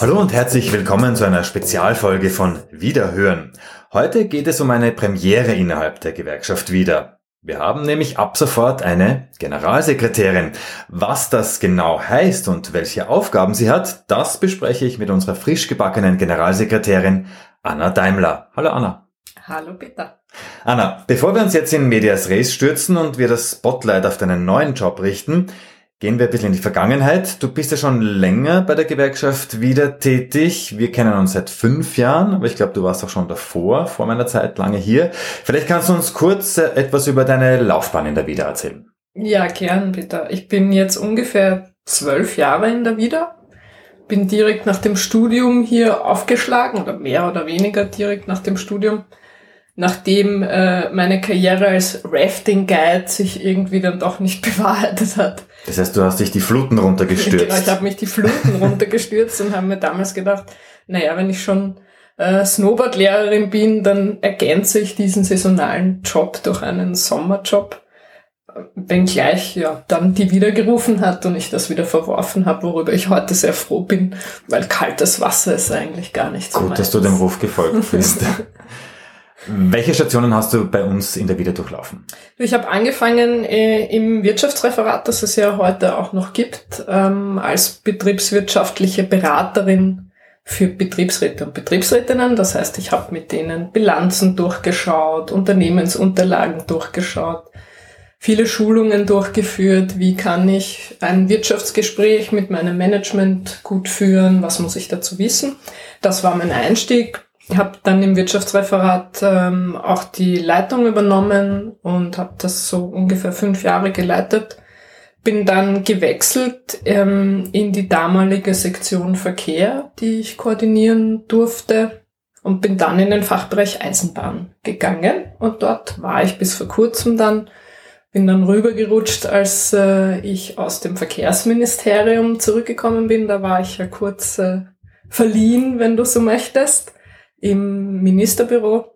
Hallo und herzlich willkommen zu einer Spezialfolge von Wiederhören. Heute geht es um eine Premiere innerhalb der Gewerkschaft Wieder. Wir haben nämlich ab sofort eine Generalsekretärin. Was das genau heißt und welche Aufgaben sie hat, das bespreche ich mit unserer frisch gebackenen Generalsekretärin Anna Daimler. Hallo Anna. Hallo Peter. Anna, bevor wir uns jetzt in Medias Res stürzen und wir das Spotlight auf deinen neuen Job richten, Gehen wir ein bisschen in die Vergangenheit. Du bist ja schon länger bei der Gewerkschaft wieder tätig. Wir kennen uns seit fünf Jahren, aber ich glaube, du warst auch schon davor, vor meiner Zeit, lange hier. Vielleicht kannst du uns kurz äh, etwas über deine Laufbahn in der Wieder erzählen. Ja, gern, Peter. Ich bin jetzt ungefähr zwölf Jahre in der Wieder. Bin direkt nach dem Studium hier aufgeschlagen oder mehr oder weniger direkt nach dem Studium nachdem äh, meine Karriere als Rafting Guide sich irgendwie dann doch nicht bewahrheitet hat. Das heißt, du hast dich die Fluten runtergestürzt. genau, ich habe mich die Fluten runtergestürzt und habe mir damals gedacht, naja, wenn ich schon äh, Snowboardlehrerin bin, dann ergänze ich diesen saisonalen Job durch einen Sommerjob. Wenngleich ja dann die wieder gerufen hat und ich das wieder verworfen habe, worüber ich heute sehr froh bin, weil kaltes Wasser ist eigentlich gar nicht so Gut, meins. dass du dem Ruf gefolgt bist. Welche Stationen hast du bei uns in der Wieder durchlaufen? Ich habe angefangen äh, im Wirtschaftsreferat, das es ja heute auch noch gibt, ähm, als betriebswirtschaftliche Beraterin für Betriebsräte und Betriebsrätinnen. Das heißt, ich habe mit denen Bilanzen durchgeschaut, Unternehmensunterlagen durchgeschaut, viele Schulungen durchgeführt. Wie kann ich ein Wirtschaftsgespräch mit meinem Management gut führen? Was muss ich dazu wissen? Das war mein Einstieg ich habe dann im Wirtschaftsreferat ähm, auch die Leitung übernommen und habe das so ungefähr fünf Jahre geleitet. Bin dann gewechselt ähm, in die damalige Sektion Verkehr, die ich koordinieren durfte und bin dann in den Fachbereich Eisenbahn gegangen und dort war ich bis vor kurzem dann bin dann rübergerutscht, als äh, ich aus dem Verkehrsministerium zurückgekommen bin. Da war ich ja kurz äh, verliehen, wenn du so möchtest im Ministerbüro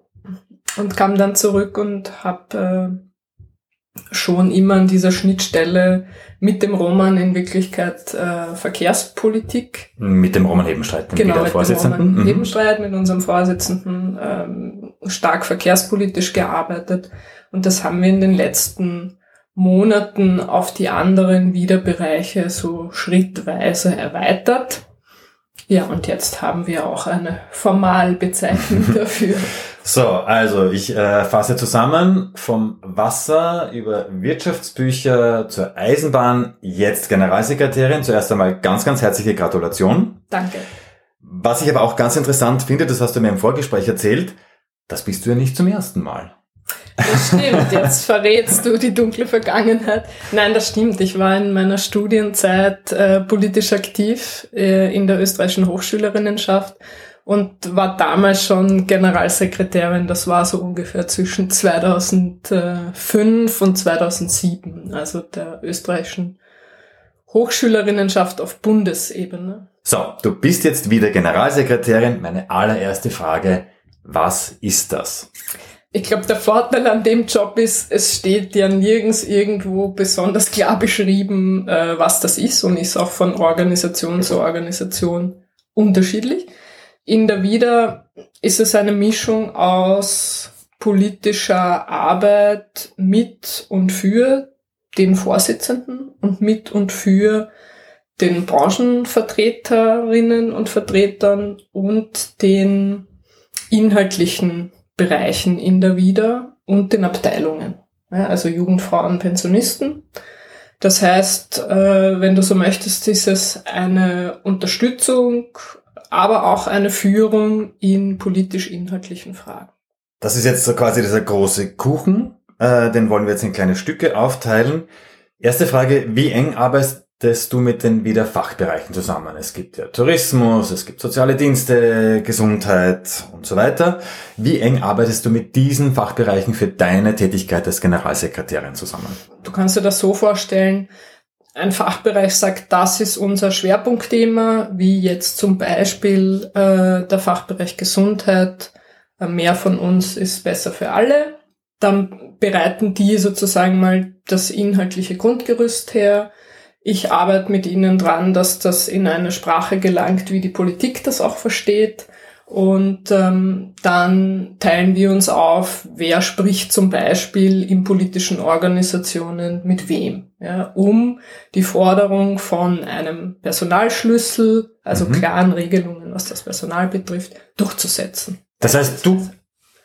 und kam dann zurück und habe äh, schon immer an dieser Schnittstelle mit dem Roman in Wirklichkeit äh, Verkehrspolitik. Mit dem Roman Hebenstreit, dem genau, mit Vorsitzenden. Dem Roman mhm. Hebenstreit, mit unserem Vorsitzenden, ähm, stark verkehrspolitisch gearbeitet. Und das haben wir in den letzten Monaten auf die anderen Wiederbereiche so schrittweise erweitert. Ja, und jetzt haben wir auch eine Formalbezeichnung dafür. So, also ich äh, fasse zusammen vom Wasser über Wirtschaftsbücher zur Eisenbahn, jetzt Generalsekretärin. Zuerst einmal ganz, ganz herzliche Gratulation. Danke. Was ich aber auch ganz interessant finde, das hast du mir im Vorgespräch erzählt, das bist du ja nicht zum ersten Mal. Das stimmt, jetzt verrätst du die dunkle Vergangenheit. Nein, das stimmt. Ich war in meiner Studienzeit äh, politisch aktiv äh, in der österreichischen Hochschülerinnenschaft und war damals schon Generalsekretärin. Das war so ungefähr zwischen 2005 und 2007, also der österreichischen Hochschülerinnenschaft auf Bundesebene. So, du bist jetzt wieder Generalsekretärin. Meine allererste Frage, was ist das? Ich glaube, der Vorteil an dem Job ist, es steht ja nirgends irgendwo besonders klar beschrieben, äh, was das ist und ist auch von Organisation zu Organisation unterschiedlich. In der Wieder ist es eine Mischung aus politischer Arbeit mit und für den Vorsitzenden und mit und für den Branchenvertreterinnen und Vertretern und den inhaltlichen Bereichen in der Wieder und den Abteilungen. Ja, also Jugend, Frauen, Pensionisten. Das heißt, äh, wenn du so möchtest, ist es eine Unterstützung, aber auch eine Führung in politisch-inhaltlichen Fragen. Das ist jetzt so quasi dieser große Kuchen, äh, den wollen wir jetzt in kleine Stücke aufteilen. Erste Frage, wie eng arbeitest arbeitest du mit den wieder Fachbereichen zusammen? Es gibt ja Tourismus, es gibt soziale Dienste, Gesundheit und so weiter. Wie eng arbeitest du mit diesen Fachbereichen für deine Tätigkeit als Generalsekretärin zusammen? Du kannst dir das so vorstellen, ein Fachbereich sagt, das ist unser Schwerpunktthema, wie jetzt zum Beispiel äh, der Fachbereich Gesundheit. Äh, mehr von uns ist besser für alle. dann bereiten die sozusagen mal das inhaltliche Grundgerüst her. Ich arbeite mit ihnen dran, dass das in eine Sprache gelangt, wie die Politik das auch versteht. Und ähm, dann teilen wir uns auf, wer spricht zum Beispiel in politischen Organisationen mit wem, ja, um die Forderung von einem Personalschlüssel, also mhm. klaren Regelungen, was das Personal betrifft, durchzusetzen. Das heißt, du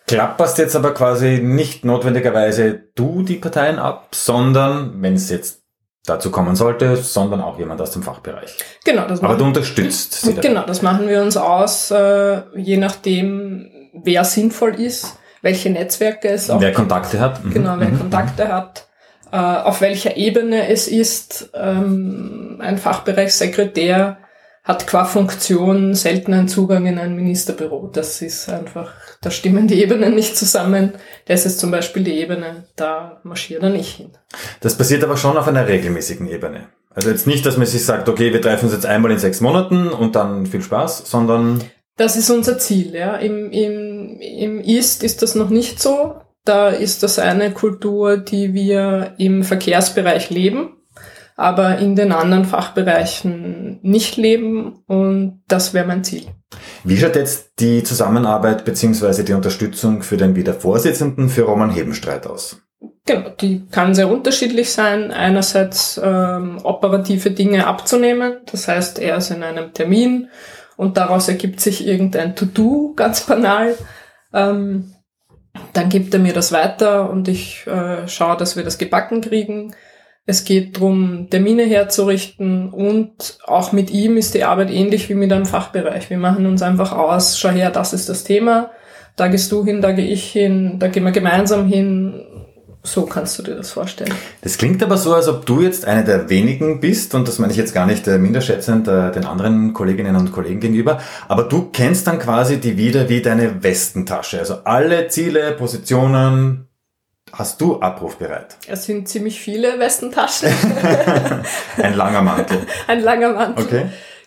klapperst jetzt aber quasi nicht notwendigerweise du die Parteien ab, sondern wenn es jetzt dazu kommen sollte, sondern auch jemand aus dem Fachbereich. Genau, das machen, Aber du unterstützt sie. Genau, das machen wir uns aus, äh, je nachdem, wer sinnvoll ist, welche Netzwerke es auch Wer gibt. Kontakte hat. Mhm. Genau, wer mhm. Kontakte hat, äh, auf welcher Ebene es ist. Ähm, ein Fachbereichssekretär hat qua Funktion selten einen Zugang in ein Ministerbüro. Das ist einfach, da stimmen die Ebenen nicht zusammen. Das ist zum Beispiel die Ebene, da marschiert er nicht hin. Das passiert aber schon auf einer regelmäßigen Ebene. Also jetzt nicht, dass man sich sagt, okay, wir treffen uns jetzt einmal in sechs Monaten und dann viel Spaß, sondern... Das ist unser Ziel, ja. Im, im, im East ist das noch nicht so. Da ist das eine Kultur, die wir im Verkehrsbereich leben aber in den anderen Fachbereichen nicht leben und das wäre mein Ziel. Wie schaut jetzt die Zusammenarbeit beziehungsweise die Unterstützung für den Wiedervorsitzenden für Roman Hebenstreit aus? Genau, die kann sehr unterschiedlich sein. Einerseits ähm, operative Dinge abzunehmen, das heißt, er ist in einem Termin und daraus ergibt sich irgendein To-Do, ganz banal. Ähm, dann gibt er mir das weiter und ich äh, schaue, dass wir das gebacken kriegen. Es geht darum, Termine herzurichten und auch mit ihm ist die Arbeit ähnlich wie mit einem Fachbereich. Wir machen uns einfach aus, schau her, das ist das Thema, da gehst du hin, da gehe ich hin, da gehen wir gemeinsam hin. So kannst du dir das vorstellen. Das klingt aber so, als ob du jetzt eine der wenigen bist, und das meine ich jetzt gar nicht äh, minderschätzend äh, den anderen Kolleginnen und Kollegen gegenüber, aber du kennst dann quasi die wieder wie deine Westentasche. Also alle Ziele, Positionen, hast du abrufbereit? Es sind ziemlich viele Westentaschen. Ein langer Mantel. Ein langer Mantel. Okay.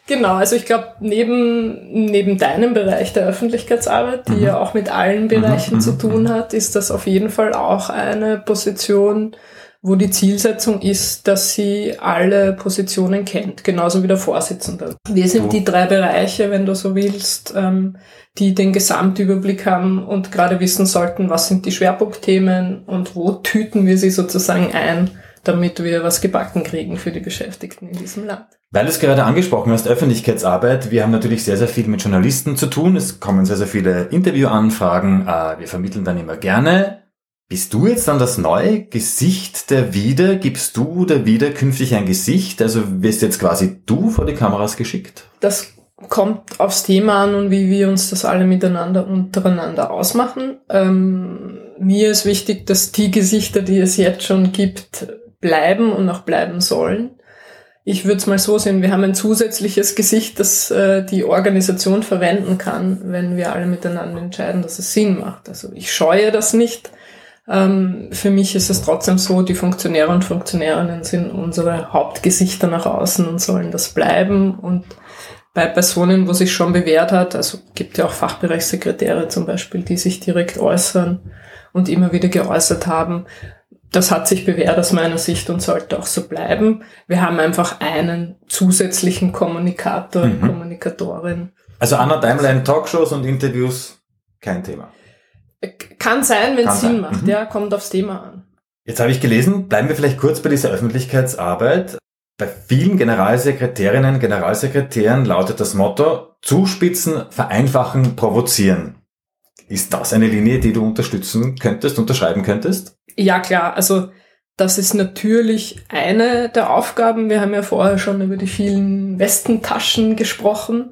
Genau, also ich glaube, neben, neben deinem Bereich der Öffentlichkeitsarbeit, die mhm. ja auch mit allen Bereichen mhm, zu tun mhm. hat, ist das auf jeden Fall auch eine Position, wo die Zielsetzung ist, dass sie alle Positionen kennt, genauso wie der Vorsitzende. Wir sind die drei Bereiche, wenn du so willst, ähm, die den Gesamtüberblick haben und gerade wissen sollten, was sind die Schwerpunktthemen und wo tüten wir sie sozusagen ein, damit wir was gebacken kriegen für die Beschäftigten in diesem Land. Weil du es gerade angesprochen hast, Öffentlichkeitsarbeit, wir haben natürlich sehr, sehr viel mit Journalisten zu tun. Es kommen sehr, sehr viele Interviewanfragen. Äh, wir vermitteln dann immer gerne. Bist du jetzt dann das neue Gesicht der Wieder? Gibst du der Wieder künftig ein Gesicht? Also wirst jetzt quasi du vor die Kameras geschickt? Das kommt aufs Thema an und wie wir uns das alle miteinander untereinander ausmachen. Ähm, mir ist wichtig, dass die Gesichter, die es jetzt schon gibt, bleiben und auch bleiben sollen. Ich würde es mal so sehen, wir haben ein zusätzliches Gesicht, das äh, die Organisation verwenden kann, wenn wir alle miteinander entscheiden, dass es Sinn macht. Also ich scheue das nicht. Ähm, für mich ist es trotzdem so, die Funktionäre und Funktionärinnen sind unsere Hauptgesichter nach außen und sollen das bleiben und bei Personen, wo sich schon bewährt hat, also gibt ja auch Fachbereichssekretäre zum Beispiel, die sich direkt äußern und immer wieder geäußert haben. Das hat sich bewährt aus meiner Sicht und sollte auch so bleiben. Wir haben einfach einen zusätzlichen Kommunikator, mhm. Kommunikatorin. Also Anna Daimler Talkshows und Interviews, kein Thema. Kann sein, wenn es Sinn macht, mhm. ja, kommt aufs Thema an. Jetzt habe ich gelesen, bleiben wir vielleicht kurz bei dieser Öffentlichkeitsarbeit. Bei vielen Generalsekretärinnen, Generalsekretären lautet das Motto, zuspitzen, vereinfachen, provozieren. Ist das eine Linie, die du unterstützen könntest, unterschreiben könntest? Ja, klar. Also, das ist natürlich eine der Aufgaben. Wir haben ja vorher schon über die vielen Westentaschen gesprochen.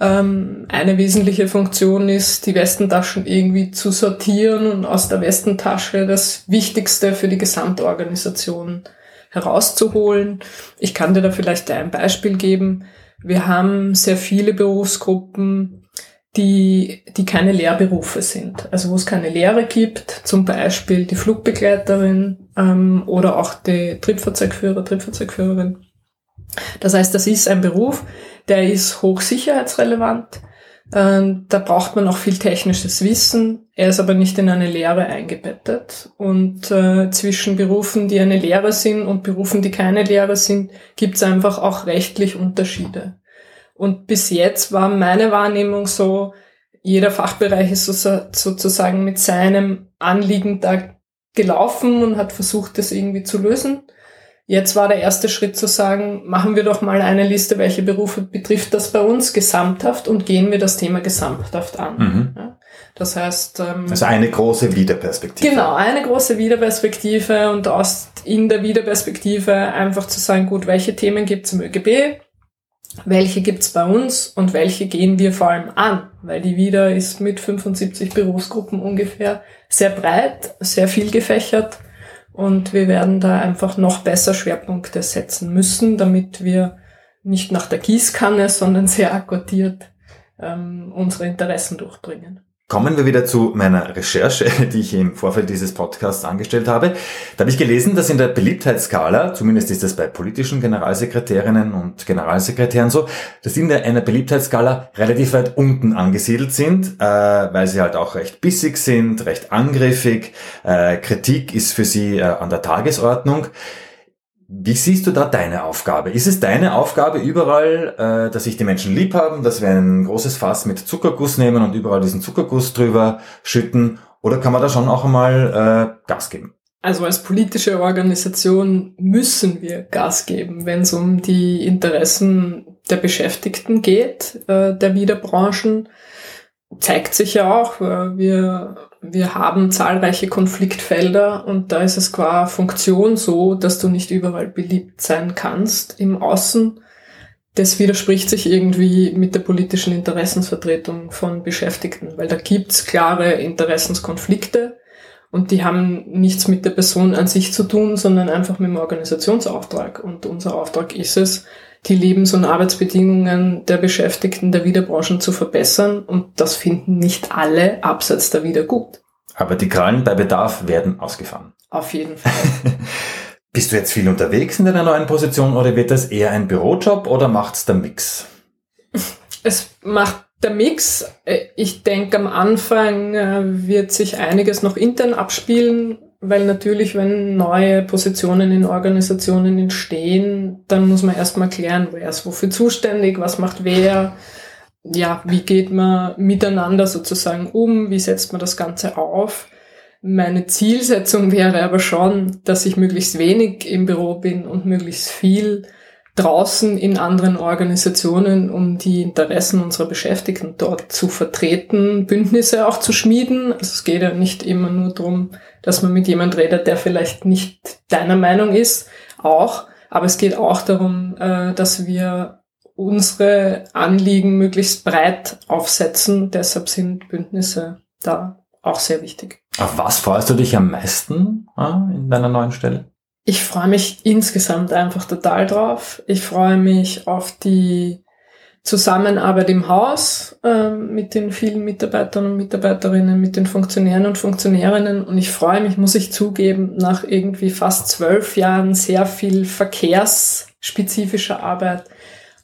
Ähm, eine wesentliche Funktion ist, die Westentaschen irgendwie zu sortieren und aus der Westentasche das Wichtigste für die Gesamtorganisation herauszuholen. Ich kann dir da vielleicht ein Beispiel geben. Wir haben sehr viele Berufsgruppen, die, die keine Lehrberufe sind. Also wo es keine Lehre gibt, zum Beispiel die Flugbegleiterin ähm, oder auch die Triebfahrzeugführer, Triebfahrzeugführerin. Das heißt, das ist ein Beruf, der ist hochsicherheitsrelevant. Ähm, da braucht man auch viel technisches Wissen. Er ist aber nicht in eine Lehre eingebettet. Und äh, zwischen Berufen, die eine Lehre sind und Berufen, die keine Lehre sind, gibt es einfach auch rechtlich Unterschiede. Und bis jetzt war meine Wahrnehmung so, jeder Fachbereich ist sozusagen mit seinem Anliegen da gelaufen und hat versucht, das irgendwie zu lösen. Jetzt war der erste Schritt zu sagen, machen wir doch mal eine Liste, welche Berufe betrifft das bei uns gesamthaft und gehen wir das Thema gesamthaft an. Mhm. Ja, das heißt... Ähm, also eine große Wiederperspektive. Genau, eine große Wiederperspektive und aus in der Wiederperspektive einfach zu sagen, gut, welche Themen gibt es im ÖGB, welche gibt's bei uns und welche gehen wir vor allem an, weil die Wieder ist mit 75 Berufsgruppen ungefähr sehr breit, sehr viel gefächert und wir werden da einfach noch besser Schwerpunkte setzen müssen, damit wir nicht nach der Gießkanne, sondern sehr akkordiert ähm, unsere Interessen durchbringen. Kommen wir wieder zu meiner Recherche, die ich im Vorfeld dieses Podcasts angestellt habe. Da habe ich gelesen, dass in der Beliebtheitsskala, zumindest ist das bei politischen Generalsekretärinnen und Generalsekretären so, dass die in einer Beliebtheitsskala relativ weit unten angesiedelt sind, äh, weil sie halt auch recht bissig sind, recht angriffig. Äh, Kritik ist für sie äh, an der Tagesordnung. Wie siehst du da deine Aufgabe? Ist es deine Aufgabe überall, äh, dass sich die Menschen lieb haben, dass wir ein großes Fass mit Zuckerguss nehmen und überall diesen Zuckerguss drüber schütten? Oder kann man da schon auch einmal äh, Gas geben? Also als politische Organisation müssen wir Gas geben, wenn es um die Interessen der Beschäftigten geht, äh, der Wiederbranchen. Zeigt sich ja auch, äh, wir wir haben zahlreiche Konfliktfelder und da ist es qua Funktion so, dass du nicht überall beliebt sein kannst im Außen. Das widerspricht sich irgendwie mit der politischen Interessensvertretung von Beschäftigten, weil da gibt's klare Interessenskonflikte und die haben nichts mit der Person an sich zu tun, sondern einfach mit dem Organisationsauftrag. Und unser Auftrag ist es, die Lebens- und Arbeitsbedingungen der Beschäftigten der Wiederbranchen zu verbessern. Und das finden nicht alle abseits der Wieder gut. Aber die Krallen bei Bedarf werden ausgefahren. Auf jeden Fall. Bist du jetzt viel unterwegs in deiner neuen Position oder wird das eher ein Bürojob oder macht's der Mix? Es macht der Mix. Ich denke, am Anfang äh, wird sich einiges noch intern abspielen weil natürlich, wenn neue Positionen in Organisationen entstehen, dann muss man erstmal klären, wer ist wofür zuständig, was macht wer, ja, wie geht man miteinander sozusagen um, wie setzt man das Ganze auf. Meine Zielsetzung wäre aber schon, dass ich möglichst wenig im Büro bin und möglichst viel draußen in anderen Organisationen, um die Interessen unserer Beschäftigten dort zu vertreten, Bündnisse auch zu schmieden. Also es geht ja nicht immer nur darum, dass man mit jemand redet, der vielleicht nicht deiner Meinung ist, auch. Aber es geht auch darum, äh, dass wir unsere Anliegen möglichst breit aufsetzen. Deshalb sind Bündnisse da auch sehr wichtig. Auf was freust du dich am meisten äh, in deiner neuen Stelle? Ich freue mich insgesamt einfach total drauf. Ich freue mich auf die Zusammenarbeit im Haus äh, mit den vielen Mitarbeitern und Mitarbeiterinnen, mit den Funktionären und Funktionärinnen. Und ich freue mich, muss ich zugeben, nach irgendwie fast zwölf Jahren sehr viel verkehrsspezifischer Arbeit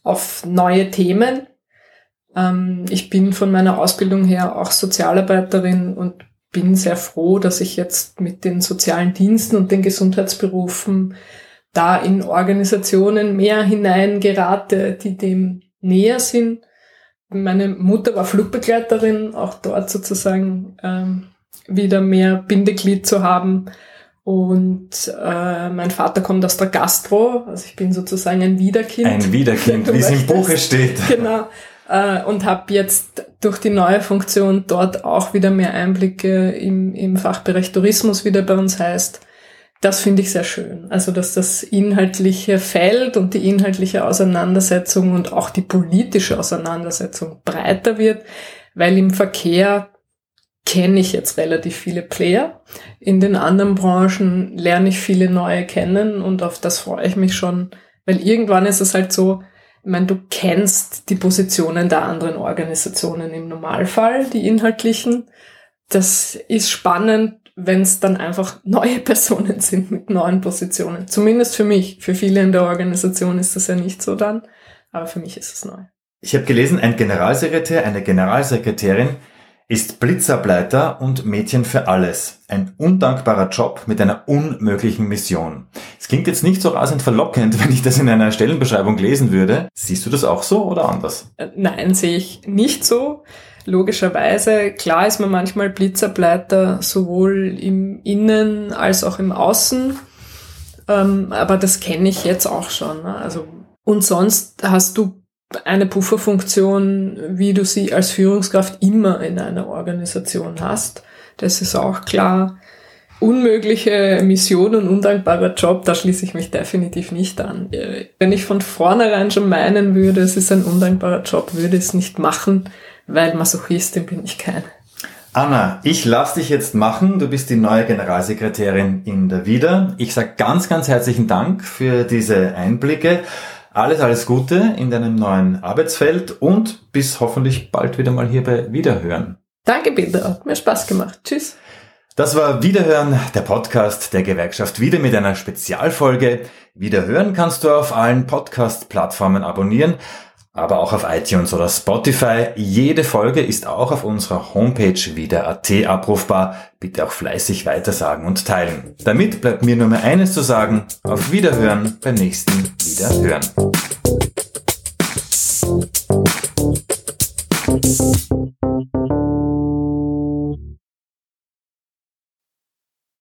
auf neue Themen. Ähm, ich bin von meiner Ausbildung her auch Sozialarbeiterin und bin sehr froh, dass ich jetzt mit den sozialen Diensten und den Gesundheitsberufen da in Organisationen mehr hineingerate, die dem näher sind. Meine Mutter war Flugbegleiterin, auch dort sozusagen ähm, wieder mehr Bindeglied zu haben. Und äh, mein Vater kommt aus der Gastro, also ich bin sozusagen ein Wiederkind. Ein Wiederkind, wie es im Buche steht. Genau. Äh, und habe jetzt durch die neue Funktion dort auch wieder mehr Einblicke im, im Fachbereich Tourismus, wie der bei uns heißt, das finde ich sehr schön. Also, dass das inhaltliche Feld und die inhaltliche Auseinandersetzung und auch die politische Auseinandersetzung breiter wird, weil im Verkehr kenne ich jetzt relativ viele Player. In den anderen Branchen lerne ich viele neue kennen und auf das freue ich mich schon, weil irgendwann ist es halt so, ich meine, du kennst die Positionen der anderen Organisationen im Normalfall, die inhaltlichen. Das ist spannend, wenn es dann einfach neue Personen sind mit neuen Positionen. Zumindest für mich. Für viele in der Organisation ist das ja nicht so dann, aber für mich ist es neu. Ich habe gelesen, ein Generalsekretär, eine Generalsekretärin ist Blitzableiter und Mädchen für alles. Ein undankbarer Job mit einer unmöglichen Mission. Es klingt jetzt nicht so rasend verlockend, wenn ich das in einer Stellenbeschreibung lesen würde. Siehst du das auch so oder anders? Äh, nein, sehe ich nicht so. Logischerweise, klar ist man manchmal Blitzableiter sowohl im Innen als auch im Außen. Ähm, aber das kenne ich jetzt auch schon. Ne? Also, und sonst hast du eine Pufferfunktion, wie du sie als Führungskraft immer in einer Organisation hast. Das ist auch klar. Unmögliche Mission und undankbarer Job, da schließe ich mich definitiv nicht an. Wenn ich von vornherein schon meinen würde, es ist ein undankbarer Job, würde ich es nicht machen, weil Masochistin bin ich keine. Anna, ich lass dich jetzt machen. Du bist die neue Generalsekretärin in der Wieder. Ich sage ganz, ganz herzlichen Dank für diese Einblicke. Alles, alles Gute in deinem neuen Arbeitsfeld und bis hoffentlich bald wieder mal hier bei Wiederhören. Danke, Peter. Hat mir Spaß gemacht. Tschüss. Das war Wiederhören, der Podcast der Gewerkschaft wieder mit einer Spezialfolge. Wiederhören kannst du auf allen Podcast-Plattformen abonnieren, aber auch auf iTunes oder Spotify. Jede Folge ist auch auf unserer Homepage wieder.at abrufbar. Bitte auch fleißig weitersagen und teilen. Damit bleibt mir nur mehr eines zu sagen. Auf Wiederhören beim nächsten Wiederhören.